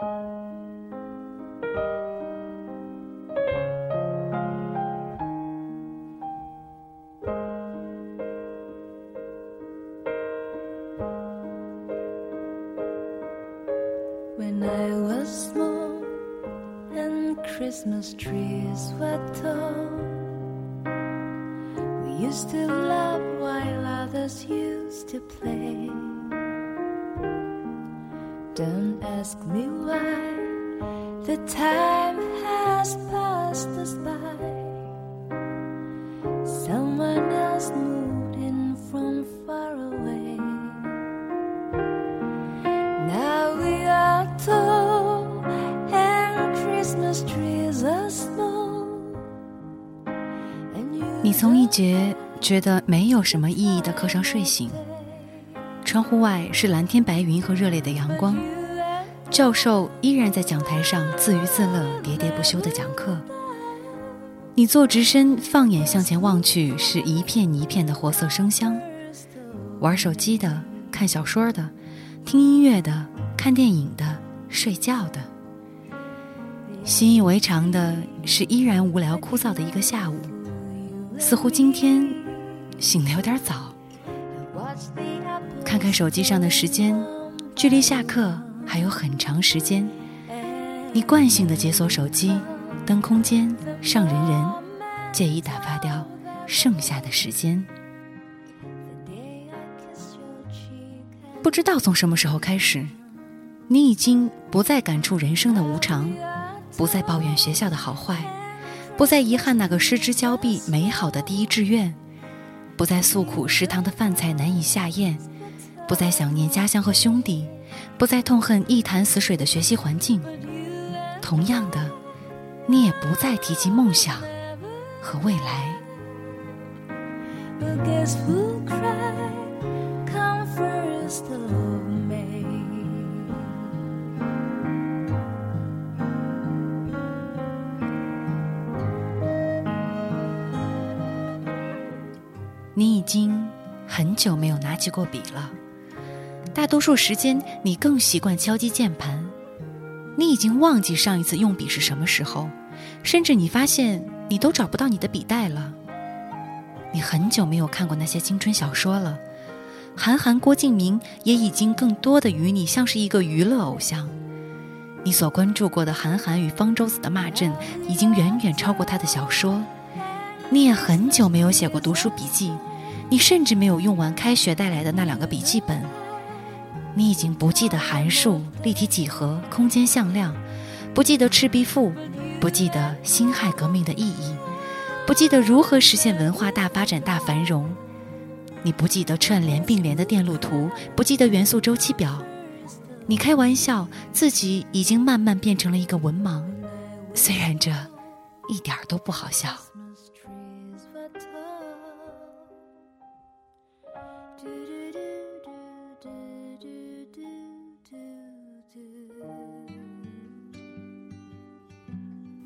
When I was small and Christmas trees were tall, we used to laugh while others used to play. Don't ask me why, the time has passed us by. Someone else moved in from far away. Now we are tall and Christmas trees are small. And you 你从一节觉得没有什么意义的课上睡醒，窗户外是蓝天白云和热烈的阳光，教授依然在讲台上自娱自乐、喋喋不休地讲课。你坐直身，放眼向前望去，是一片一片的活色生香。玩手机的、看小说的、听音乐的、看电影的、睡觉的，习以为常的是依然无聊枯燥的一个下午。似乎今天醒得有点早。看看手机上的时间，距离下课还有很长时间。你惯性的解锁手机，登空间，上人人，借以打发掉剩下的时间。不知道从什么时候开始，你已经不再感触人生的无常，不再抱怨学校的好坏，不再遗憾那个失之交臂美好的第一志愿，不再诉苦食堂的饭菜难以下咽，不再想念家乡和兄弟，不再痛恨一潭死水的学习环境。同样的，你也不再提及梦想和未来。But guess who 很久没有拿起过笔了，大多数时间你更习惯敲击键盘。你已经忘记上一次用笔是什么时候，甚至你发现你都找不到你的笔袋了。你很久没有看过那些青春小说了，韩寒、郭敬明也已经更多的与你像是一个娱乐偶像。你所关注过的韩寒与方舟子的骂阵，已经远远超过他的小说。你也很久没有写过读书笔记，你甚至没有用完开学带来的那两个笔记本。你已经不记得函数、立体几何、空间向量，不记得赤壁赋，不记得辛亥革命的意义，不记得如何实现文化大发展、大繁荣。你不记得串联并联的电路图，不记得元素周期表。你开玩笑，自己已经慢慢变成了一个文盲，虽然这一点儿都不好笑。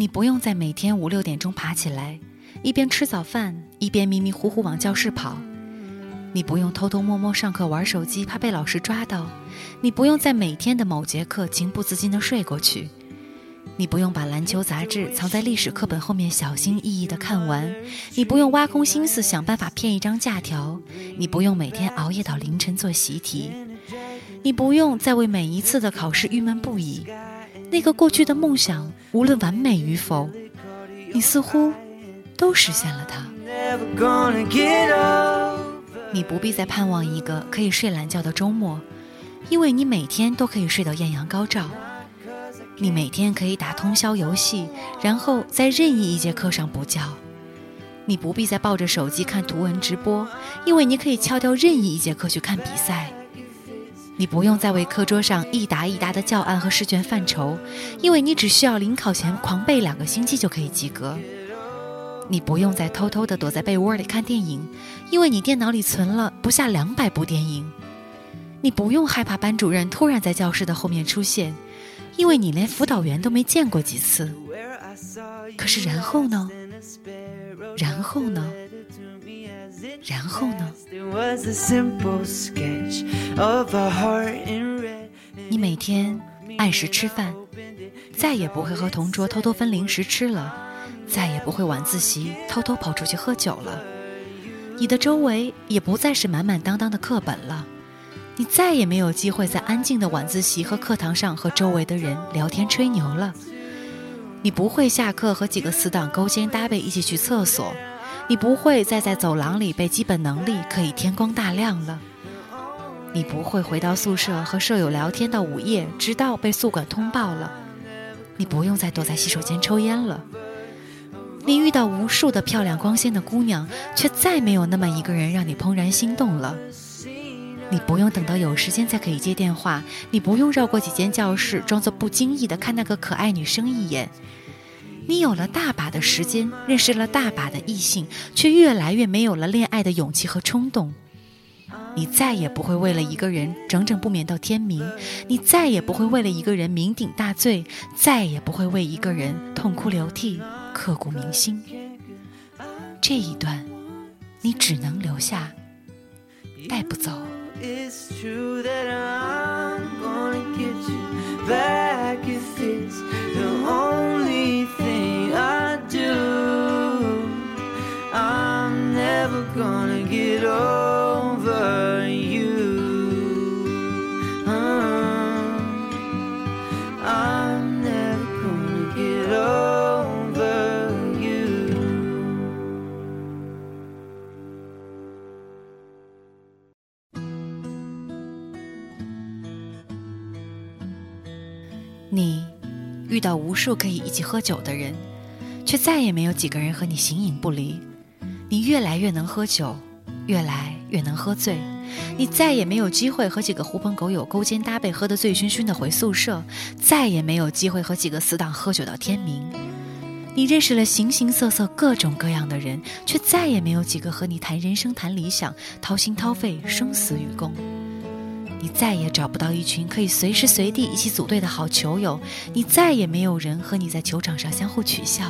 你不用在每天五六点钟爬起来，一边吃早饭一边迷迷糊糊往教室跑。你不用偷偷摸摸上课玩手机，怕被老师抓到。你不用在每天的某节课情不自禁地睡过去。你不用把篮球杂志藏在历史课本后面小心翼翼地看完。你不用挖空心思想办法骗一张假条。你不用每天熬夜到凌晨做习题。你不用再为每一次的考试郁闷不已。那个过去的梦想，无论完美与否，你似乎都实现了它。你不必再盼望一个可以睡懒觉的周末，因为你每天都可以睡到艳阳高照。你每天可以打通宵游戏，然后在任意一节课上补觉。你不必再抱着手机看图文直播，因为你可以翘掉任意一节课去看比赛。你不用再为课桌上一沓一沓的教案和试卷犯愁，因为你只需要临考前狂背两个星期就可以及格。你不用再偷偷地躲在被窝里看电影，因为你电脑里存了不下两百部电影。你不用害怕班主任突然在教室的后面出现，因为你连辅导员都没见过几次。可是然后呢？然后呢？然后呢.你每天按时吃饭，再也不会和同桌偷偷分零食吃了，再也不会晚自习偷偷跑出去喝酒了。你的周围也不再是满满当当的课本了，你再也没有机会在安静的晚自习和课堂上和周围的人聊天吹牛了。你不会下课和几个死党勾肩搭背一起去厕所，你不会再在走廊里被基本能力可以天光大亮了。你不会回到宿舍和舍友聊天到午夜，直到被宿管通报了。你不用再躲在洗手间抽烟了。你遇到无数的漂亮光鲜的姑娘，却再没有那么一个人让你怦然心动了。你不用等到有时间才可以接电话，你不用绕过几间教室，装作不经意的看那个可爱女生一眼。你有了大把的时间，认识了大把的异性，却越来越没有了恋爱的勇气和冲动。你再也不会为了一个人整整不眠到天明，你再也不会为了一个人酩酊大醉，再也不会为一个人痛哭流涕、刻骨铭心。这一段，你只能留下，带不走。遇到无数可以一起喝酒的人，却再也没有几个人和你形影不离。你越来越能喝酒，越来越能喝醉，你再也没有机会和几个狐朋狗友勾肩搭背喝得醉醺醺的回宿舍，再也没有机会和几个死党喝酒到天明。你认识了形形色色、各种各样的人，却再也没有几个和你谈人生、谈理想、掏心掏肺、生死与共。你再也找不到一群可以随时随地一起组队的好球友，你再也没有人和你在球场上相互取笑，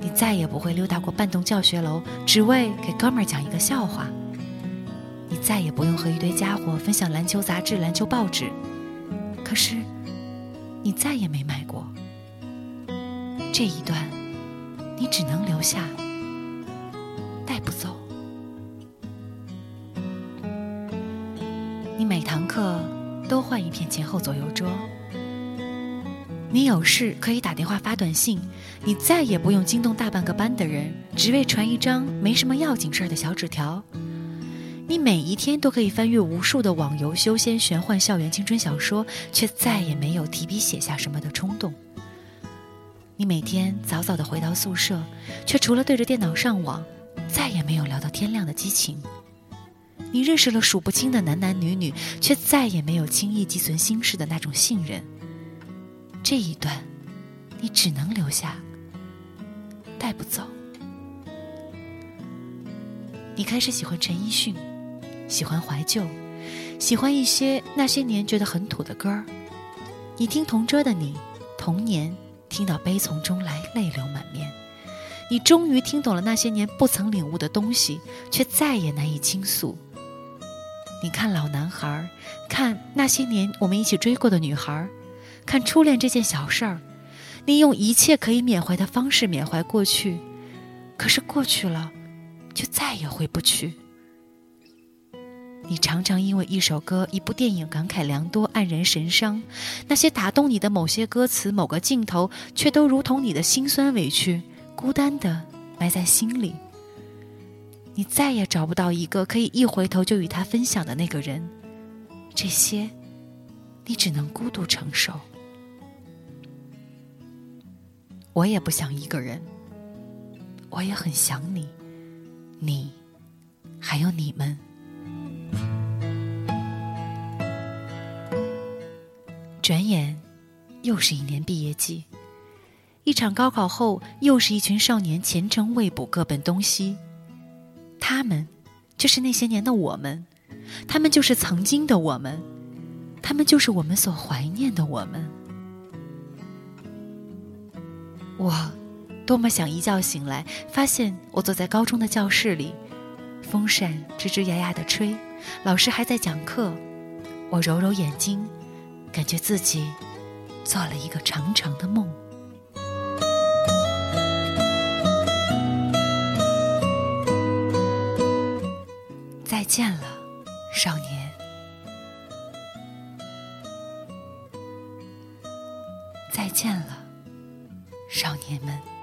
你再也不会溜达过半栋教学楼，只为给哥们儿讲一个笑话。你再也不用和一堆家伙分享篮球杂志、篮球报纸，可是你再也没买过。这一段，你只能留下，换一片前后左右桌。你有事可以打电话发短信，你再也不用惊动大半个班的人，只为传一张没什么要紧事儿的小纸条。你每一天都可以翻阅无数的网游、修仙、玄幻、校园青春小说，却再也没有提笔写下什么的冲动。你每天早早的回到宿舍，却除了对着电脑上网，再也没有聊到天亮的激情。你认识了数不清的男男女女，却再也没有轻易寄存心事的那种信任。这一段，你只能留下，带不走。你开始喜欢陈奕迅，喜欢怀旧，喜欢一些那些年觉得很土的歌儿。你听同桌的你，童年听到悲从中来，泪流满面。你终于听懂了那些年不曾领悟的东西，却再也难以倾诉。你看老男孩儿，看那些年我们一起追过的女孩儿，看初恋这件小事儿，你用一切可以缅怀的方式缅怀过去，可是过去了，就再也回不去。你常常因为一首歌、一部电影感慨良多、黯然神伤，那些打动你的某些歌词、某个镜头，却都如同你的辛酸委屈，孤单的埋在心里。你再也找不到一个可以一回头就与他分享的那个人，这些，你只能孤独承受。我也不想一个人，我也很想你，你，还有你们。转眼，又是一年毕业季，一场高考后，又是一群少年前程未卜，各奔东西。他们，就是那些年的我们，他们就是曾经的我们，他们就是我们所怀念的我们。我，多么想一觉醒来，发现我坐在高中的教室里，风扇吱吱呀呀的吹，老师还在讲课，我揉揉眼睛，感觉自己做了一个长长的梦。见了，少年。再见了，少年们。